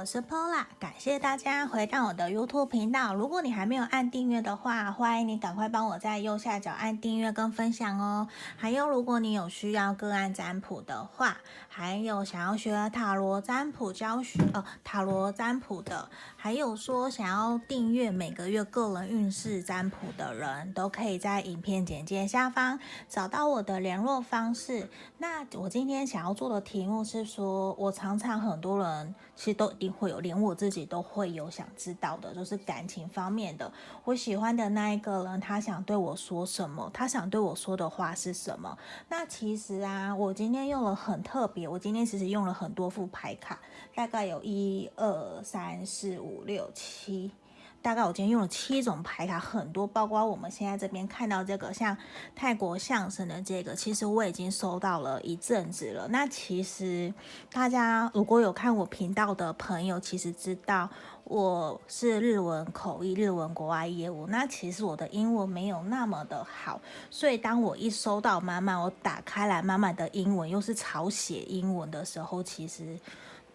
我是 Pola，感谢大家回到我的 YouTube 频道。如果你还没有按订阅的话，欢迎你赶快帮我在右下角按订阅跟分享哦。还有，如果你有需要个案占卜的话，还有想要学塔罗占卜教学，呃，塔罗占卜的，还有说想要订阅每个月个人运势占卜的人，都可以在影片简介下方找到我的联络方式。那我今天想要做的题目是说，我常常很多人其实都。会有，连我自己都会有想知道的，就是感情方面的。我喜欢的那一个人，他想对我说什么？他想对我说的话是什么？那其实啊，我今天用了很特别，我今天其实用了很多副牌卡，大概有一二三四五六七。大概我今天用了七种牌卡，很多，包括我们现在这边看到这个像泰国相声的这个，其实我已经收到了一阵子了。那其实大家如果有看我频道的朋友，其实知道我是日文口译、日文国外业务。那其实我的英文没有那么的好，所以当我一收到妈妈，我打开来妈妈的英文，又是草写英文的时候，其实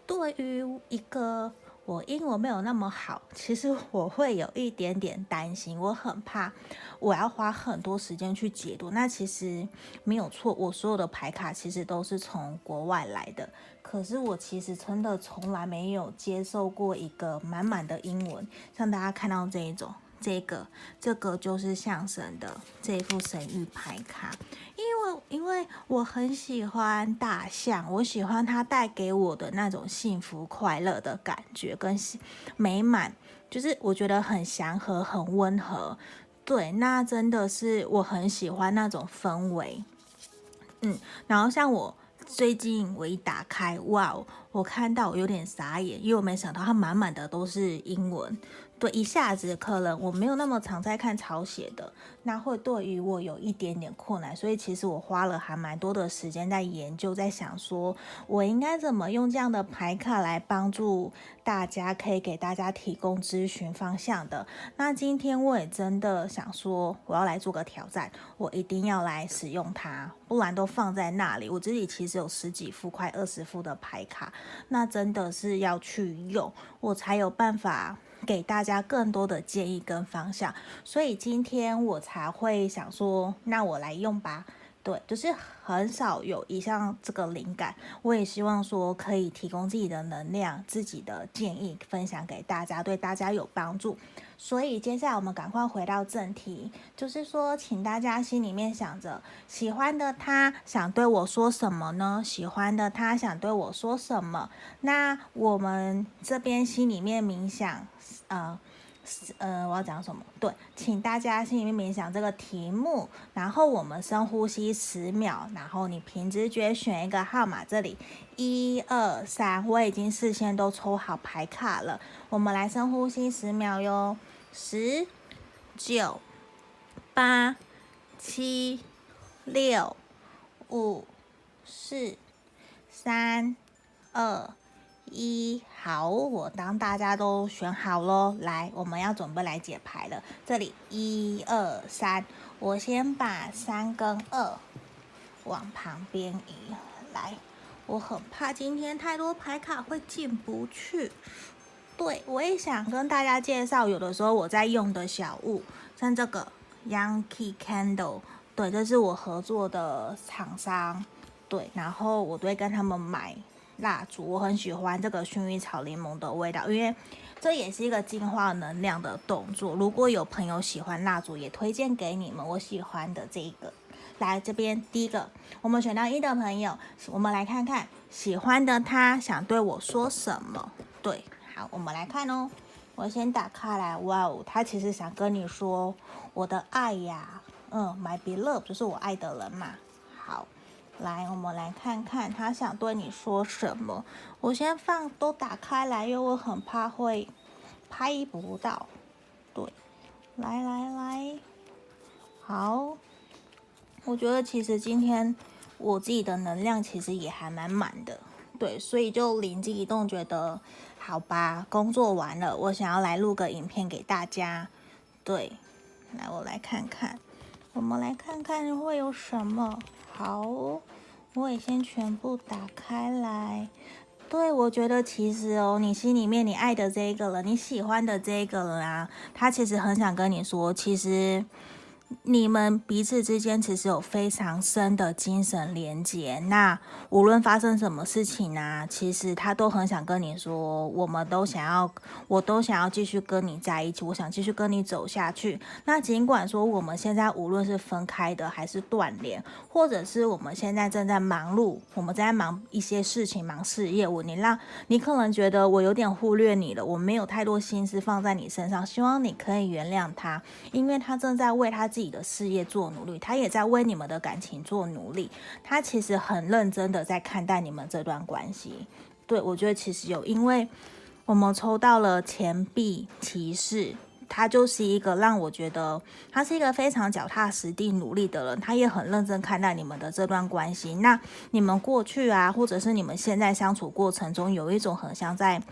对于一个我英文没有那么好，其实我会有一点点担心，我很怕我要花很多时间去解读。那其实没有错，我所有的牌卡其实都是从国外来的，可是我其实真的从来没有接受过一个满满的英文，像大家看到这一种。这个这个就是象神的这一副神域牌卡，因为因为我很喜欢大象，我喜欢它带给我的那种幸福快乐的感觉跟美满，就是我觉得很祥和很温和，对，那真的是我很喜欢那种氛围，嗯，然后像我最近我一打开，哇，我看到我有点傻眼，因为我没想到它满满的都是英文。对，一下子可能我没有那么常在看草写的，那会对于我有一点点困难，所以其实我花了还蛮多的时间在研究，在想说我应该怎么用这样的牌卡来帮助大家，可以给大家提供咨询方向的。那今天我也真的想说，我要来做个挑战，我一定要来使用它，不然都放在那里。我自己其实有十几副，快二十副的牌卡，那真的是要去用，我才有办法。给大家更多的建议跟方向，所以今天我才会想说，那我来用吧。对，就是很少有一项这个灵感，我也希望说可以提供自己的能量、自己的建议分享给大家，对大家有帮助。所以接下来我们赶快回到正题，就是说，请大家心里面想着，喜欢的他想对我说什么呢？喜欢的他想对我说什么？那我们这边心里面冥想，呃。呃，我要讲什么？对，请大家心里面冥想这个题目，然后我们深呼吸十秒，然后你凭直觉选一个号码，这里一二三，我已经事先都抽好牌卡了，我们来深呼吸十秒哟，十、九、八、七、六、五、四、三、二。一好，我当大家都选好喽，来，我们要准备来解牌了。这里一二三，我先把三跟二往旁边移。来，我很怕今天太多牌卡会进不去。对，我也想跟大家介绍，有的时候我在用的小物，像这个 Yankee Candle，对，这是我合作的厂商，对，然后我都会跟他们买。蜡烛，我很喜欢这个薰衣草柠檬的味道，因为这也是一个净化能量的动作。如果有朋友喜欢蜡烛，也推荐给你们。我喜欢的这一个，来这边第一个，我们选到一的朋友，我们来看看喜欢的他想对我说什么。对，好，我们来看哦。我先打开来，哇哦，他其实想跟你说我的爱呀，嗯，my beloved 就是我爱的人嘛。好。来，我们来看看他想对你说什么。我先放都打开来，因为我很怕会拍不到。对，来来来，好。我觉得其实今天我自己的能量其实也还蛮满的。对，所以就灵机一动，觉得好吧，工作完了，我想要来录个影片给大家。对，来我来看看，我们来看看会有什么。好，我也先全部打开来。对，我觉得其实哦，你心里面你爱的这个人，你喜欢的这个人啊，他其实很想跟你说，其实。你们彼此之间其实有非常深的精神连接。那无论发生什么事情啊，其实他都很想跟你说，我们都想要，我都想要继续跟你在一起，我想继续跟你走下去。那尽管说我们现在无论是分开的，还是断联，或者是我们现在正在忙碌，我们在忙一些事情，忙事业，我你让你可能觉得我有点忽略你了，我没有太多心思放在你身上，希望你可以原谅他，因为他正在为他。自己的事业做努力，他也在为你们的感情做努力。他其实很认真的在看待你们这段关系。对，我觉得其实有，因为我们抽到了钱币骑士，他就是一个让我觉得他是一个非常脚踏实地努力的人。他也很认真看待你们的这段关系。那你们过去啊，或者是你们现在相处过程中，有一种很像在。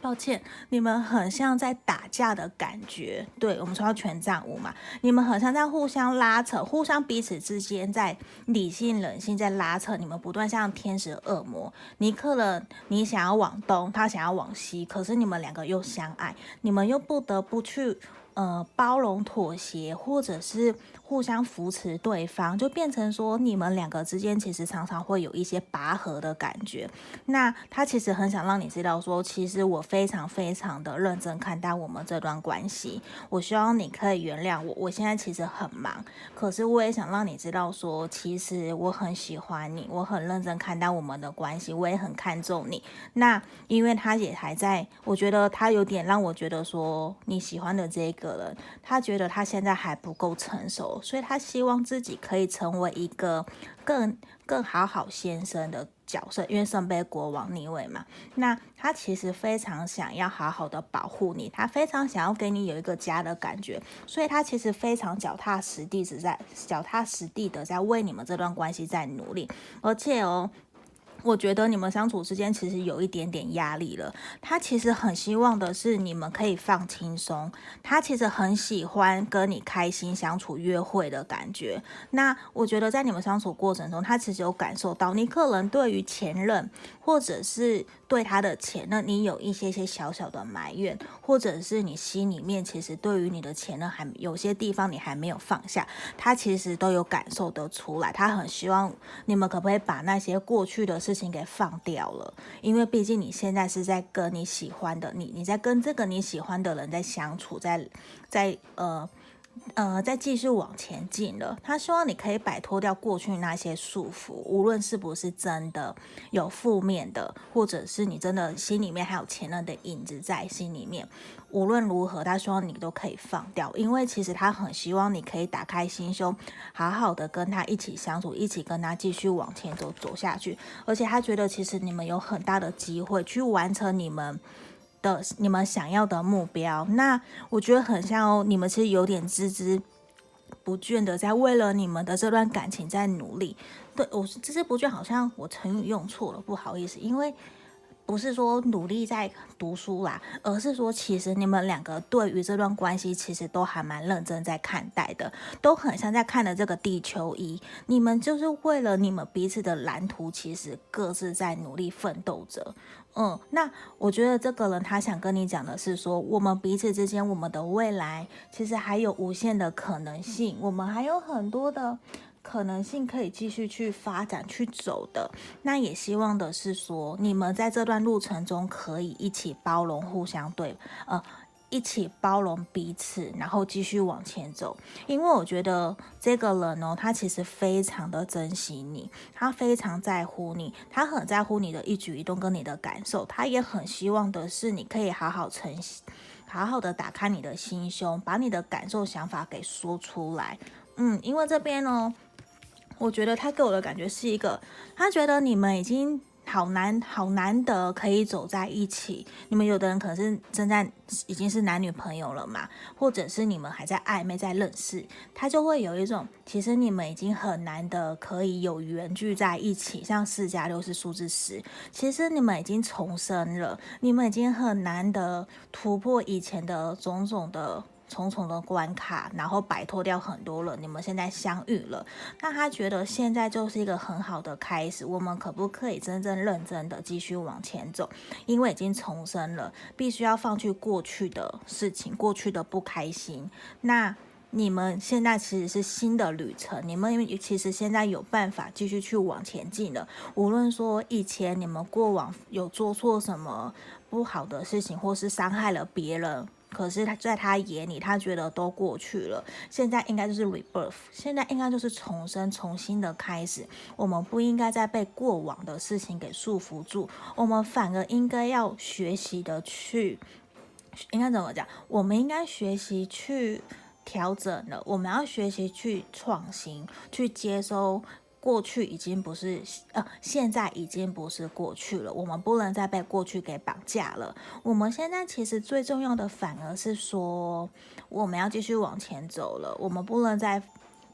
抱歉，你们很像在打架的感觉。对，我们说到权杖五嘛，你们很像在互相拉扯，互相彼此之间在理性、冷性在拉扯。你们不断像天使、恶魔。尼克了你想要往东，他想要往西，可是你们两个又相爱，你们又不得不去呃包容、妥协，或者是。互相扶持对方，就变成说你们两个之间其实常常会有一些拔河的感觉。那他其实很想让你知道说，其实我非常非常的认真看待我们这段关系。我希望你可以原谅我。我现在其实很忙，可是我也想让你知道说，其实我很喜欢你，我很认真看待我们的关系，我也很看重你。那因为他也还在，我觉得他有点让我觉得说你喜欢的这个人，他觉得他现在还不够成熟。所以他希望自己可以成为一个更更好好先生的角色，因为圣杯国王逆位嘛。那他其实非常想要好好的保护你，他非常想要给你有一个家的感觉，所以他其实非常脚踏实地，是在脚踏实地的在为你们这段关系在努力，而且哦。我觉得你们相处之间其实有一点点压力了。他其实很希望的是你们可以放轻松。他其实很喜欢跟你开心相处、约会的感觉。那我觉得在你们相处过程中，他其实有感受到你可能对于前任，或者是对他的前任，你有一些些小小的埋怨，或者是你心里面其实对于你的前任还有些地方你还没有放下，他其实都有感受得出来。他很希望你们可不可以把那些过去的事。事情给放掉了，因为毕竟你现在是在跟你喜欢的你，你在跟这个你喜欢的人在相处，在在呃呃在继续往前进了。他希望你可以摆脱掉过去那些束缚，无论是不是真的有负面的，或者是你真的心里面还有前任的影子在心里面。无论如何，他希望你都可以放掉，因为其实他很希望你可以打开心胸，好好的跟他一起相处，一起跟他继续往前走走下去。而且他觉得，其实你们有很大的机会去完成你们的你们想要的目标。那我觉得很像哦，你们其实有点孜孜不倦的在为了你们的这段感情在努力。对，我孜孜不倦，好像我成语用错了，不好意思，因为。不是说努力在读书啦，而是说其实你们两个对于这段关系其实都还蛮认真在看待的，都很像在看的这个地球仪。你们就是为了你们彼此的蓝图，其实各自在努力奋斗着。嗯，那我觉得这个人他想跟你讲的是说，我们彼此之间，我们的未来其实还有无限的可能性，我们还有很多的。可能性可以继续去发展去走的，那也希望的是说，你们在这段路程中可以一起包容，互相对，呃，一起包容彼此，然后继续往前走。因为我觉得这个人呢，他其实非常的珍惜你，他非常在乎你，他很在乎你的一举一动跟你的感受，他也很希望的是你可以好好诚，好好的打开你的心胸，把你的感受想法给说出来。嗯，因为这边呢。我觉得他给我的感觉是一个，他觉得你们已经好难好难得可以走在一起。你们有的人可能是正在已经是男女朋友了嘛，或者是你们还在暧昧在认识，他就会有一种，其实你们已经很难得可以有缘聚在一起。像四加六是数字十，其实你们已经重生了，你们已经很难得突破以前的种种的。重重的关卡，然后摆脱掉很多人，你们现在相遇了，那他觉得现在就是一个很好的开始，我们可不可以真正认真的继续往前走？因为已经重生了，必须要放弃过去的事情，过去的不开心。那你们现在其实是新的旅程，你们其实现在有办法继续去往前进了。无论说以前你们过往有做错什么不好的事情，或是伤害了别人，可是他在他眼里，他觉得都过去了。现在应该就是 rebirth，现在应该就是重生、重新的开始。我们不应该再被过往的事情给束缚住，我们反而应该要学习的去，应该怎么讲？我们应该学习去。调整了，我们要学习去创新，去接收过去已经不是呃，现在已经不是过去了。我们不能再被过去给绑架了。我们现在其实最重要的，反而是说，我们要继续往前走了。我们不能再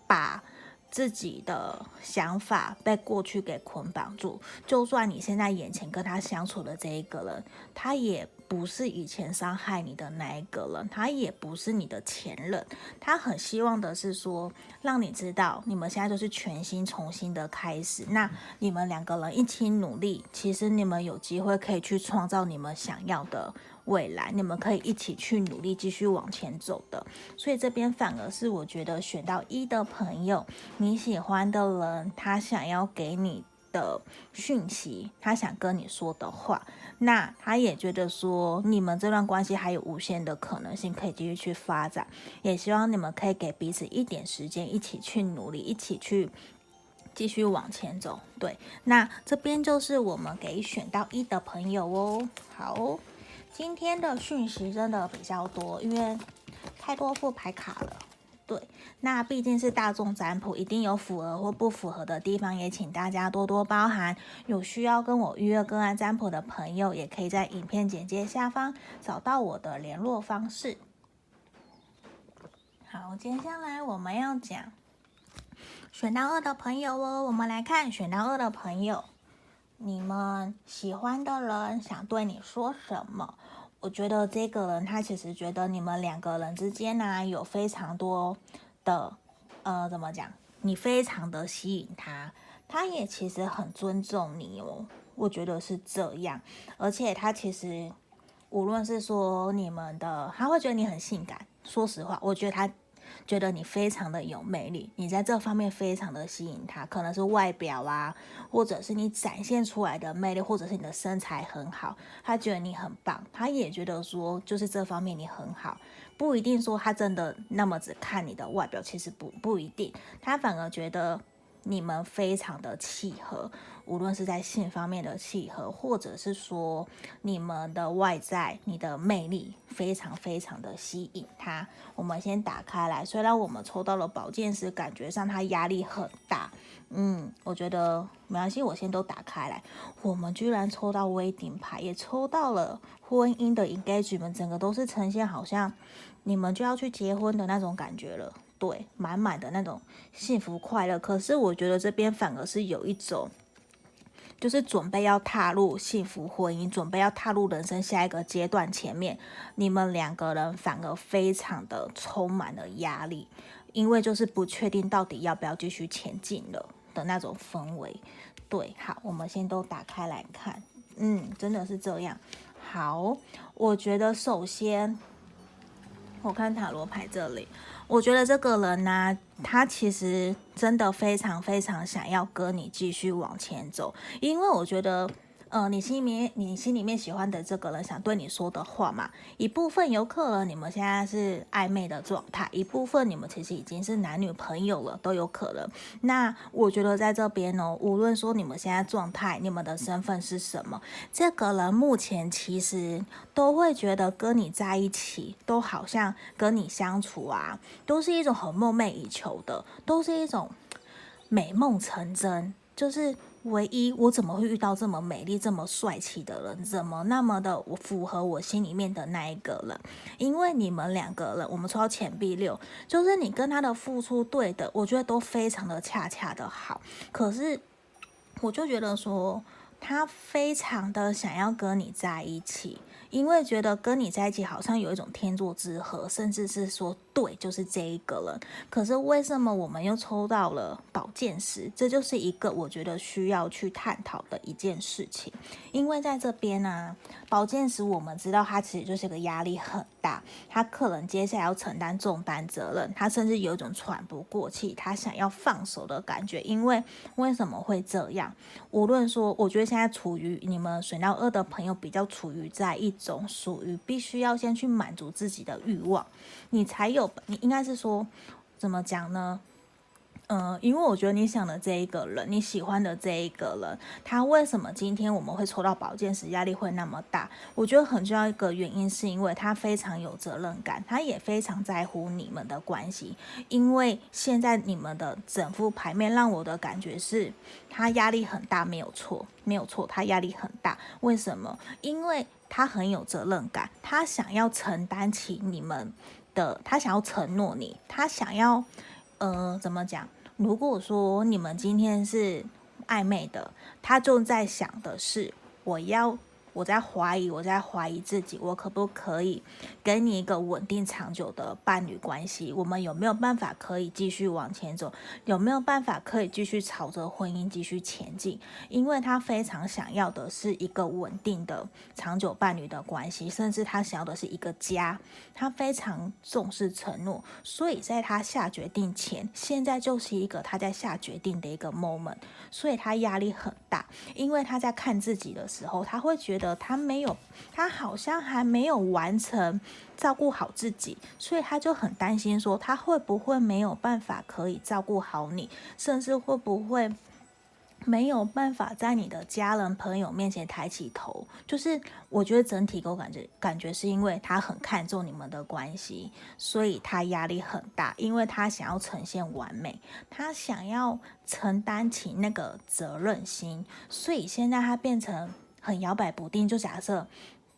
把自己的想法被过去给捆绑住。就算你现在眼前跟他相处的这一个人，他也。不是以前伤害你的那一个人，他也不是你的前任，他很希望的是说，让你知道你们现在就是全新、重新的开始。那你们两个人一起努力，其实你们有机会可以去创造你们想要的未来，你们可以一起去努力，继续往前走的。所以这边反而是我觉得选到一的朋友，你喜欢的人，他想要给你的讯息，他想跟你说的话。那他也觉得说，你们这段关系还有无限的可能性可以继续去发展，也希望你们可以给彼此一点时间，一起去努力，一起去继续往前走。对，那这边就是我们给选到一的朋友哦。好，今天的讯息真的比较多，因为太多副牌卡了。对，那毕竟是大众占卜，一定有符合或不符合的地方，也请大家多多包涵。有需要跟我预约个案占卜的朋友，也可以在影片简介下方找到我的联络方式。好，接下来我们要讲选到二的朋友哦，我们来看选到二的朋友，你们喜欢的人想对你说什么？我觉得这个人他其实觉得你们两个人之间呢、有非常多的呃怎么讲？你非常的吸引他，他也其实很尊重你哦。我觉得是这样，而且他其实无论是说你们的，他会觉得你很性感。说实话，我觉得他。觉得你非常的有魅力，你在这方面非常的吸引他，可能是外表啊，或者是你展现出来的魅力，或者是你的身材很好，他觉得你很棒，他也觉得说就是这方面你很好，不一定说他真的那么只看你的外表，其实不不一定，他反而觉得你们非常的契合。无论是在性方面的契合，或者是说你们的外在、你的魅力非常非常的吸引他。我们先打开来，虽然我们抽到了宝剑十，感觉上他压力很大。嗯，我觉得没关系，我先都打开来。我们居然抽到威顶牌，也抽到了婚姻的 Engagement，整个都是呈现好像你们就要去结婚的那种感觉了。对，满满的那种幸福快乐。可是我觉得这边反而是有一种。就是准备要踏入幸福婚姻，准备要踏入人生下一个阶段。前面你们两个人反而非常的充满了压力，因为就是不确定到底要不要继续前进了的那种氛围。对，好，我们先都打开来看。嗯，真的是这样。好，我觉得首先我看塔罗牌这里。我觉得这个人呢、他其实真的非常非常想要跟你继续往前走，因为我觉得。呃，你心里面你心里面喜欢的这个人想对你说的话嘛，一部分有可能你们现在是暧昧的状态，一部分你们其实已经是男女朋友了，都有可能。那我觉得在这边呢、无论说你们现在状态，你们的身份是什么，这个人目前其实都会觉得跟你在一起，都好像跟你相处啊，都是一种很梦寐以求的，都是一种美梦成真，就是。唯一我怎么会遇到这么美丽、这么帅气的人？怎么那么的我符合我心里面的那一个人？因为你们两个人，我们抽到钱币六，就是你跟他的付出对的，我觉得都非常的恰恰的好。可是我就觉得说，他非常的想要跟你在一起。因为觉得跟你在一起好像有一种天作之合，甚至是说对，就是这一个人。可是为什么我们又抽到了宝剑十？这就是一个我觉得需要去探讨的一件事情。因为在这边呢、啊，宝剑十我们知道他其实就是个压力很大，他可能接下来要承担重担责任，他甚至有一种喘不过气，他想要放手的感觉。因为为什么会这样？无论说，我觉得现在处于你们水曜二的朋友比较处于在一。种属于必须要先去满足自己的欲望，你才有，你应该是说怎么讲呢？嗯、因为我觉得你想的这一个人，你喜欢的这一个人，他为什么今天我们会抽到宝剑时，压力会那么大？我觉得很重要一个原因是因为他非常有责任感，他也非常在乎你们的关系。因为现在你们的整副牌面让我的感觉是，他压力很大，没有错，没有错，他压力很大。为什么？因为他很有责任感，他想要承担起你们的，他想要承诺你，他想要，呃，怎么讲？如果说你们今天是暧昧的，他就在想的是，我要。我在怀疑，我在怀疑自己，我可不可以给你一个稳定长久的伴侣关系？我们有没有办法可以继续往前走？有没有办法可以继续朝着婚姻继续前进？因为他非常想要的是一个稳定的长久伴侣的关系，甚至他想要的是一个家。他非常重视承诺，所以在他下决定前，现在就是一个他在下决定的一个 moment，所以他压力很大，因为他在看自己的时候，他会觉得。他没有，他好像还没有完成照顾好自己，所以他就很担心，说他会不会没有办法可以照顾好你，甚至会不会没有办法在你的家人朋友面前抬起头。就是我觉得整体给我感觉，感觉是因为他很看重你们的关系，所以他压力很大，因为他想要呈现完美，他想要承担起那个责任心，所以现在他变成。很摇摆不定，就假设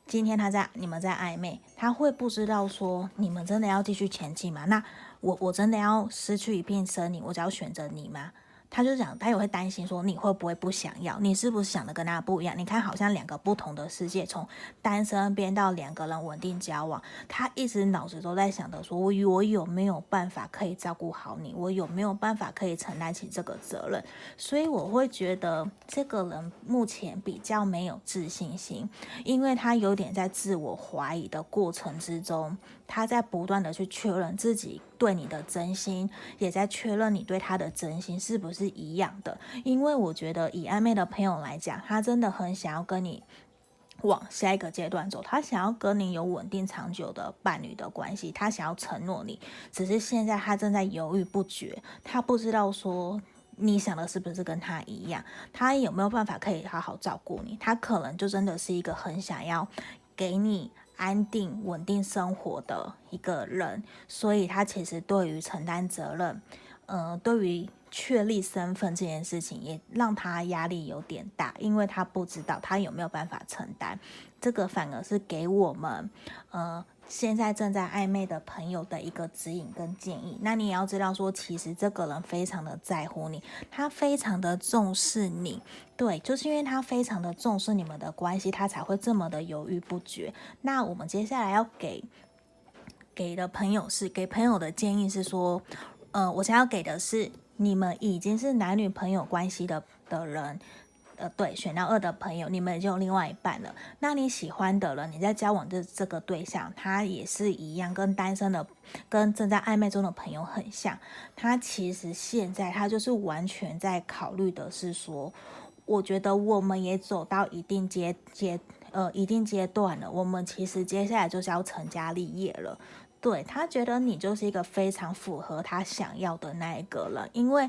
今天他在你们在暧昧，他会不知道说你们真的要继续前进吗？那我我真的要失去一片森林，我只要选择你吗？他就讲，他也会担心说，你会不会不想要？你是不是想的跟他不一样？你看，好像两个不同的世界，从单身变到两个人稳定交往，他一直脑子都在想的说，我我有没有办法可以照顾好你？我有没有办法可以承担起这个责任？所以我会觉得这个人目前比较没有自信心，因为他有点在自我怀疑的过程之中。他在不断的去确认自己对你的真心，也在确认你对他的真心是不是一样的。因为我觉得以暧昧的朋友来讲，他真的很想要跟你往下一个阶段走，他想要跟你有稳定长久的伴侣的关系，他想要承诺你。只是现在他正在犹豫不决，他不知道说你想的是不是跟他一样，他有没有办法可以好好照顾你？他可能就真的是一个很想要给你。安定稳定生活的一个人，所以他其实对于承担责任，呃，对于确立身份这件事情，也让他压力有点大，因为他不知道他有没有办法承担。这个反而是给我们，呃。现在正在暧昧的朋友的一个指引跟建议，那你也要知道说，其实这个人非常的在乎你，他非常的重视你，对，就是因为他非常的重视你们的关系，他才会这么的犹豫不决。那我们接下来要给给的朋友是给朋友的建议是说，呃，我想要给的是你们已经是男女朋友关系的的人。呃，对，选到二的朋友，你们已经有另外一半了。那你喜欢的人，你在交往的这个对象，他也是一样，跟单身的、跟正在暧昧中的朋友很像。他其实现在他就是完全在考虑的是说，我觉得我们也走到一定阶阶呃一定阶段了，我们其实接下来就是要成家立业了。对，他觉得你就是一个非常符合他想要的那一个人，因为。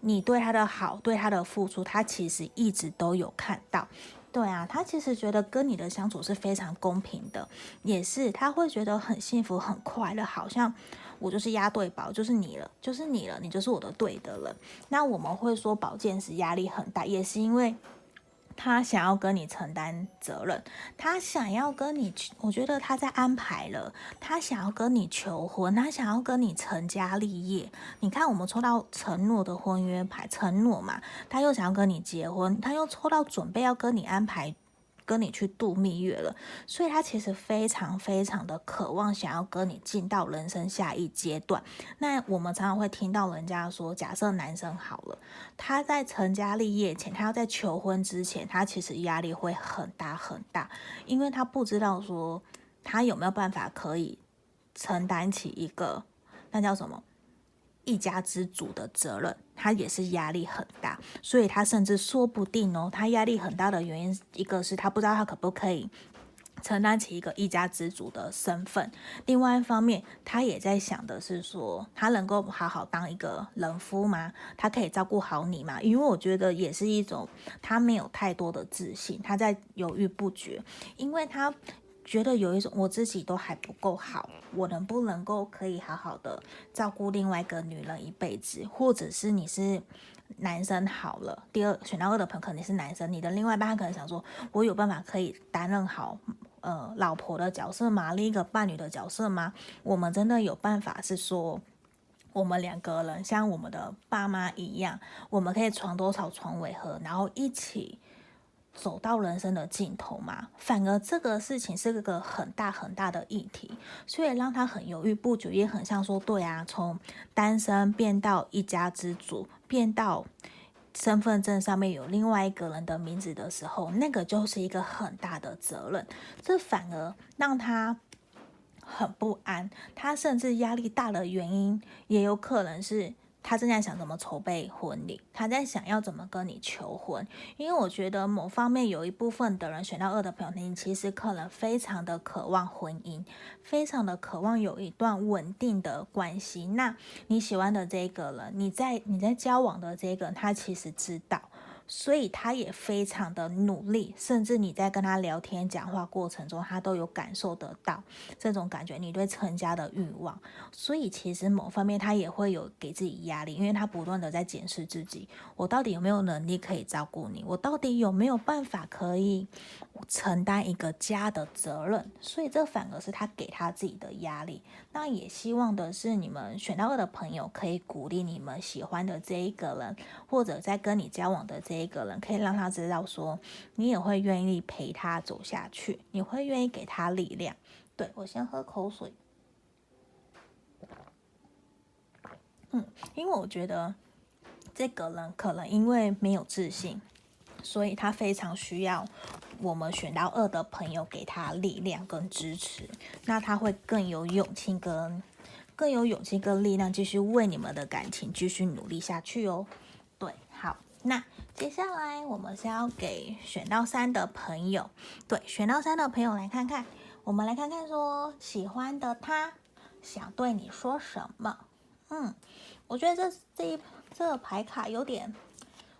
你对他的好，对他的付出，他其实一直都有看到。对啊，他其实觉得跟你的相处是非常公平的，也是他会觉得很幸福、很快乐，好像我就是押对宝，就是你了，就是你了，你就是我的对的人。那我们会说宝剑十压力很大，也是因为他想要跟你承担责任，他想要跟你，我觉得他在安排了，他想要跟你求婚，他想要跟你成家立业。你看，我们抽到承诺的婚约牌，承诺嘛，他又想要跟你结婚，他又抽到准备要跟你安排。跟你去度蜜月了，所以他其实非常非常的渴望想要跟你进到人生下一阶段。那我们常常会听到人家说，假设男生好了，他在成家立业前，他要在求婚之前，他其实压力会很大很大，因为他不知道说他有没有办法可以承担起一个那叫什么？一家之主的责任，他也是压力很大，所以他甚至说不定哦，他压力很大的原因，一个是他不知道他可不可以承担起一个一家之主的身份，另外一方面，他也在想的是说，他能够好好当一个人夫吗？他可以照顾好你吗？因为我觉得也是一种他没有太多的自信，他在犹豫不决，因为他。觉得有一种我自己都还不够好，我能不能够可以好好的照顾另外一个女人一辈子，或者是你是男生好了，第二选到二的朋友肯定是男生，你的另外一半可能想说，我有办法可以担任好呃老婆的角色吗？另一个伴侣的角色吗？我们真的有办法是说，我们两个人像我们的爸妈一样，我们可以床头吵床尾和，然后一起。走到人生的尽头嘛，反而这个事情是个很大很大的议题，所以让他很犹豫不决，也很像说，对啊，从单身变到一家之主，变到身份证上面有另外一个人的名字的时候，那个就是一个很大的责任，这反而让他很不安，他甚至压力大的原因，也有可能是。他正在想怎么筹备婚礼，他在想要怎么跟你求婚，因为我觉得某方面有一部分的人选到二的朋友，你其实可能非常的渴望婚姻，非常的渴望有一段稳定的关系。那你喜欢的这个人，你在你在交往的这个人，他其实知道。所以他也非常的努力，甚至你在跟他聊天讲话过程中，他都有感受得到这种感觉，你对成家的欲望。所以其实某方面他也会有给自己压力，因为他不断的在检视自己，我到底有没有能力可以照顾你，我到底有没有办法可以承担一个家的责任。所以这反而是他给他自己的压力。那也希望的是你们选到二的朋友可以鼓励你们喜欢的这一个人，或者在跟你交往的这。一个人可以让他知道说，你也会愿意陪他走下去，你会愿意给他力量。对，我先喝口水。嗯，因为我觉得这个人可能因为没有自信，所以他非常需要我们选到二的朋友给他力量跟支持，那他会更有勇气跟更有勇气跟力量继续为你们的感情继续努力下去哦。对，好，那。接下来我们是要给选到三的朋友，对，选到三的朋友来看看，我们来看看说喜欢的他想对你说什么。嗯，我觉得这这一这个牌卡有点，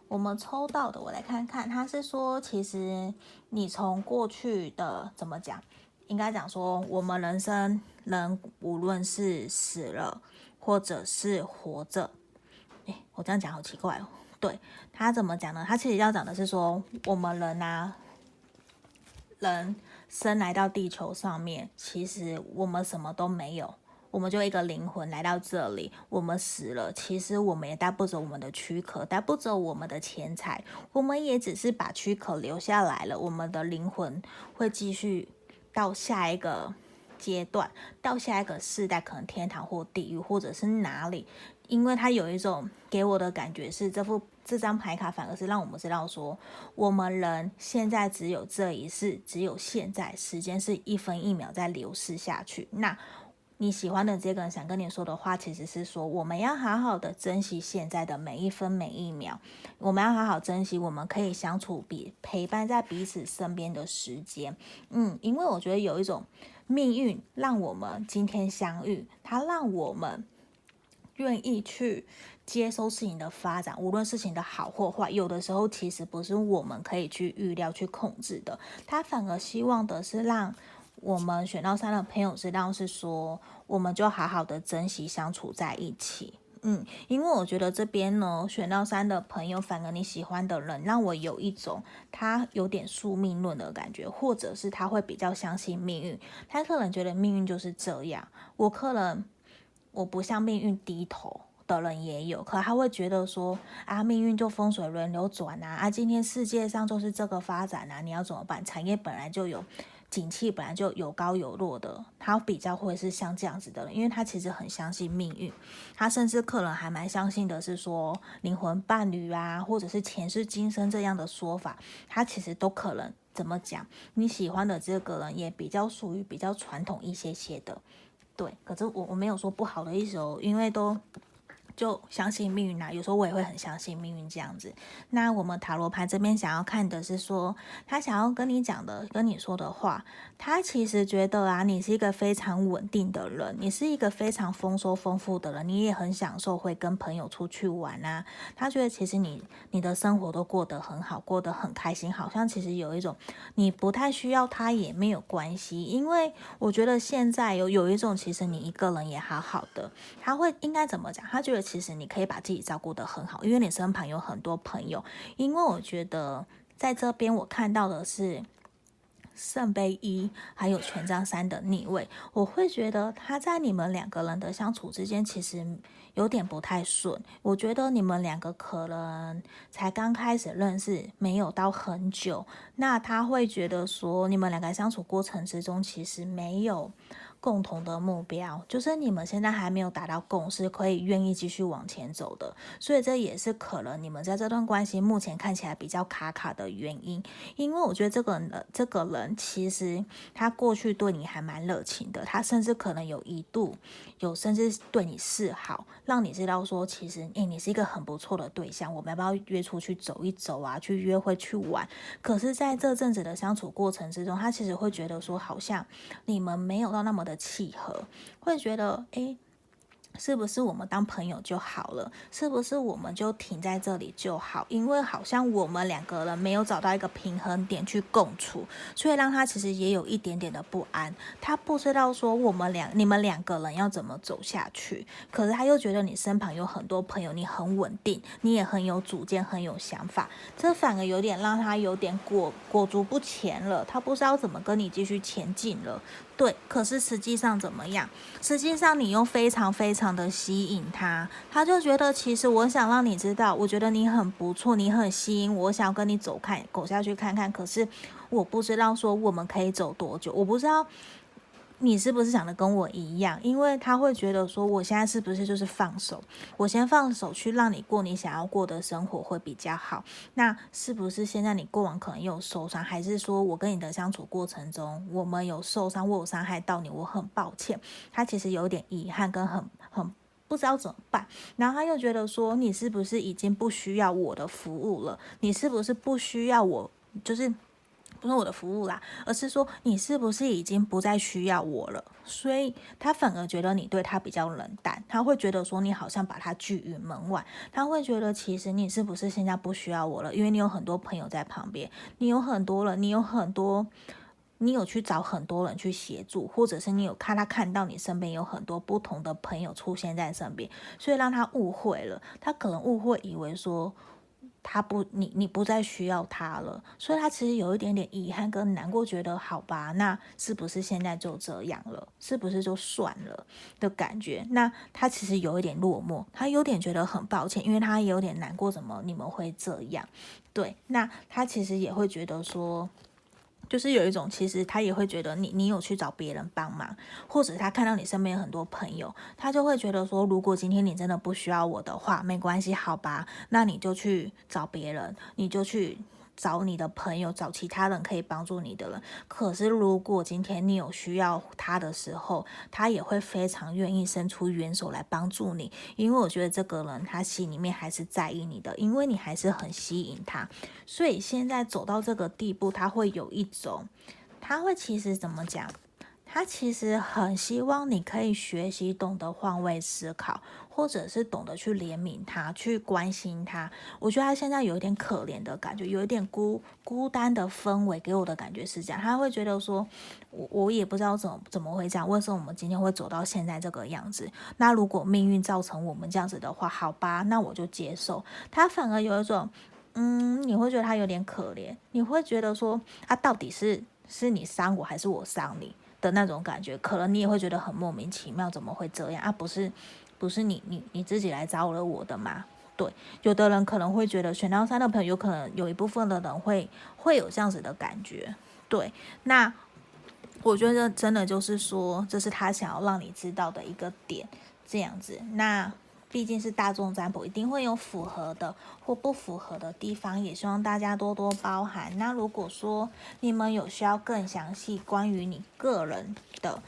我们抽到的，我来看看，他是说其实你从过去的怎么讲，应该讲说我们人生人无论是死了或者是活着，哎，我这样讲好奇怪哦。对，他怎么讲呢？他其实要讲的是说，我们人啊，人生来到地球上面，其实我们什么都没有，我们就一个灵魂来到这里。我们死了，其实我们也带不走我们的躯壳，带不走我们的钱财，我们也只是把躯壳留下来了。我们的灵魂会继续到下一个阶段，到下一个世代，可能天堂或地狱，或者是哪里。因为他有一种给我的感觉是，这副这张牌卡反而是让我们知道说，我们人现在只有这一世，只有现在，时间是一分一秒在流逝下去。那你喜欢的这个人想跟你说的话，其实是说，我们要好好的珍惜现在的每一分每一秒，我们要好好珍惜我们可以相处比陪伴在彼此身边的时间。嗯，因为我觉得有一种命运让我们今天相遇，它让我们。愿意去接收事情的发展，无论事情的好或坏，有的时候其实不是我们可以去预料、去控制的。他反而希望的是让我们选到三的朋友知道，是说我们就好好的珍惜相处在一起。嗯，因为我觉得这边呢，选到三的朋友，反而你喜欢的人，让我有一种他有点宿命论的感觉，或者是他会比较相信命运，他可能觉得命运就是这样，我可能我不向命运低头的人也有，可他会觉得说啊，命运就风水轮流转啊，啊，今天世界上就是这个发展啊，你要怎么办？产业本来就有。景气本来就有高有落的，他比较会是像这样子的人，因为他其实很相信命运，他甚至可能还蛮相信的是说灵魂伴侣啊，或者是前世今生这样的说法，他其实都可能怎么讲。你喜欢的这个人也比较属于比较传统一些些的，对。可是我我没有说不好的意思哦，因为都。就相信命运啊，有时候我也会很相信命运这样子。那我们塔罗牌这边想要看的是说，他想要跟你讲的、跟你说的话，他其实觉得啊，你是一个非常稳定的人，你是一个非常丰收丰富的人，你也很享受会跟朋友出去玩啊。他觉得其实你你的生活都过得很好，过得很开心，好像其实有一种你不太需要他也没有关系，因为我觉得现在有有一种其实你一个人也好好的，他会应该怎么讲？他觉得。其实你可以把自己照顾得很好，因为你身旁有很多朋友。因为我觉得在这边我看到的是圣杯一，还有权杖三的逆位，我会觉得他在你们两个人的相处之间，其实有点不太顺。我觉得你们两个可能才刚开始认识，没有到很久，那他会觉得说，你们两个相处过程之中，其实没有。共同的目标就是你们现在还没有达到共识，可以愿意继续往前走的，所以这也是可能你们在这段关系目前看起来比较卡卡的原因。因为我觉得这个人，这个人其实他过去对你还蛮热情的，他甚至可能有一度有甚至对你示好，让你知道说其实诶，你是一个很不错的对象，我们要不要约出去走一走啊？去约会去玩？可是在这阵子的相处过程之中，他其实会觉得说好像你们没有到那么。的契合，会觉得诶，是不是我们当朋友就好了？是不是我们就停在这里就好？因为好像我们两个人没有找到一个平衡点去共处，所以让他其实也有一点点的不安。他不知道说我们两你们两个人要怎么走下去，可是他又觉得你身旁有很多朋友，你很稳定，你也很有主见，很有想法，这反而有点让他有点裹裹足不前了。他不知道怎么跟你继续前进了。对，可是实际上怎么样？实际上你又非常非常的吸引他，他就觉得其实我想让你知道，我觉得你很不错，你很吸引我，想要跟你走看走下去看看。可是我不知道说我们可以走多久，我不知道。你是不是想的跟我一样？因为他会觉得说，我现在是不是就是放手？我先放手去让你过你想要过的生活会比较好。那是不是现在你过往可能有受伤，还是说我跟你的相处过程中，我们有受伤，我有伤害到你，我很抱歉。他其实有点遗憾跟很很不知道怎么办。然后他又觉得说，你是不是已经不需要我的服务了？你是不是不需要我？就是。不是我的服务啦，而是说你是不是已经不再需要我了？所以他反而觉得你对他比较冷淡，他会觉得说你好像把他拒于门外，他会觉得其实你是不是现在不需要我了？因为你有很多朋友在旁边，你有很多人，你有很多，你有去找很多人去协助，或者是你有看他看到你身边有很多不同的朋友出现在身边，所以让他误会了，他可能误会以为说。他不，你你不再需要他了，所以他其实有一点点遗憾跟难过，觉得好吧，那是不是现在就这样了？是不是就算了的感觉？那他其实有一点落寞，他有点觉得很抱歉，因为他也有点难过，怎么你们会这样？对，那他其实也会觉得说。就是有一种，其实他也会觉得你，你有去找别人帮忙，或者他看到你身边很多朋友，他就会觉得说，如果今天你真的不需要我的话，没关系，好吧，那你就去找别人，你就去。找你的朋友，找其他人可以帮助你的人。可是，如果今天你有需要他的时候，他也会非常愿意伸出援手来帮助你。因为我觉得这个人他心里面还是在意你的，因为你还是很吸引他。所以现在走到这个地步，他会有一种，他会其实怎么讲？他其实很希望你可以学习懂得换位思考，或者是懂得去怜悯他，去关心他。我觉得他现在有一点可怜的感觉，有一点孤孤单的氛围，给我的感觉是这样。他会觉得说，我我也不知道怎么怎么会这样，为什么我们今天会走到现在这个样子？那如果命运造成我们这样子的话，好吧，那我就接受。他反而有一种，嗯，你会觉得他有点可怜，你会觉得说，他到底是是你伤我，还是我伤你？的那种感觉，可能你也会觉得很莫名其妙，怎么会这样啊？不是，不是你你你自己来招惹我的吗？对，有的人可能会觉得选到三的朋友，有可能有一部分的人会会有这样子的感觉。对，那我觉得真的就是说，这是他想要让你知道的一个点，这样子。那。毕竟是大众占卜，一定会有符合的或不符合的地方，也希望大家多多包涵。那如果说你们有需要更详细关于你个人的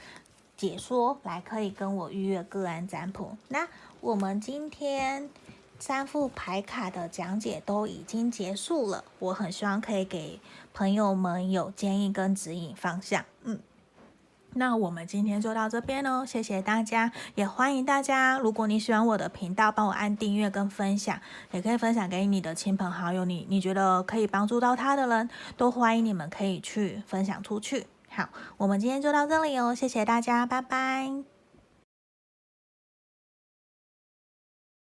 解说，来可以跟我预约个案占卜。那我们今天三副牌卡的讲解都已经结束了，我很希望可以给朋友们有建议跟指引方向。嗯。那我们今天就到这边喽，谢谢大家，也欢迎大家，如果你喜欢我的频道，帮我按订阅跟分享，也可以分享给你的亲朋好友，你你觉得可以帮助到他的人，都欢迎你们可以去分享出去。好，我们今天就到这里哦，谢谢大家，拜拜。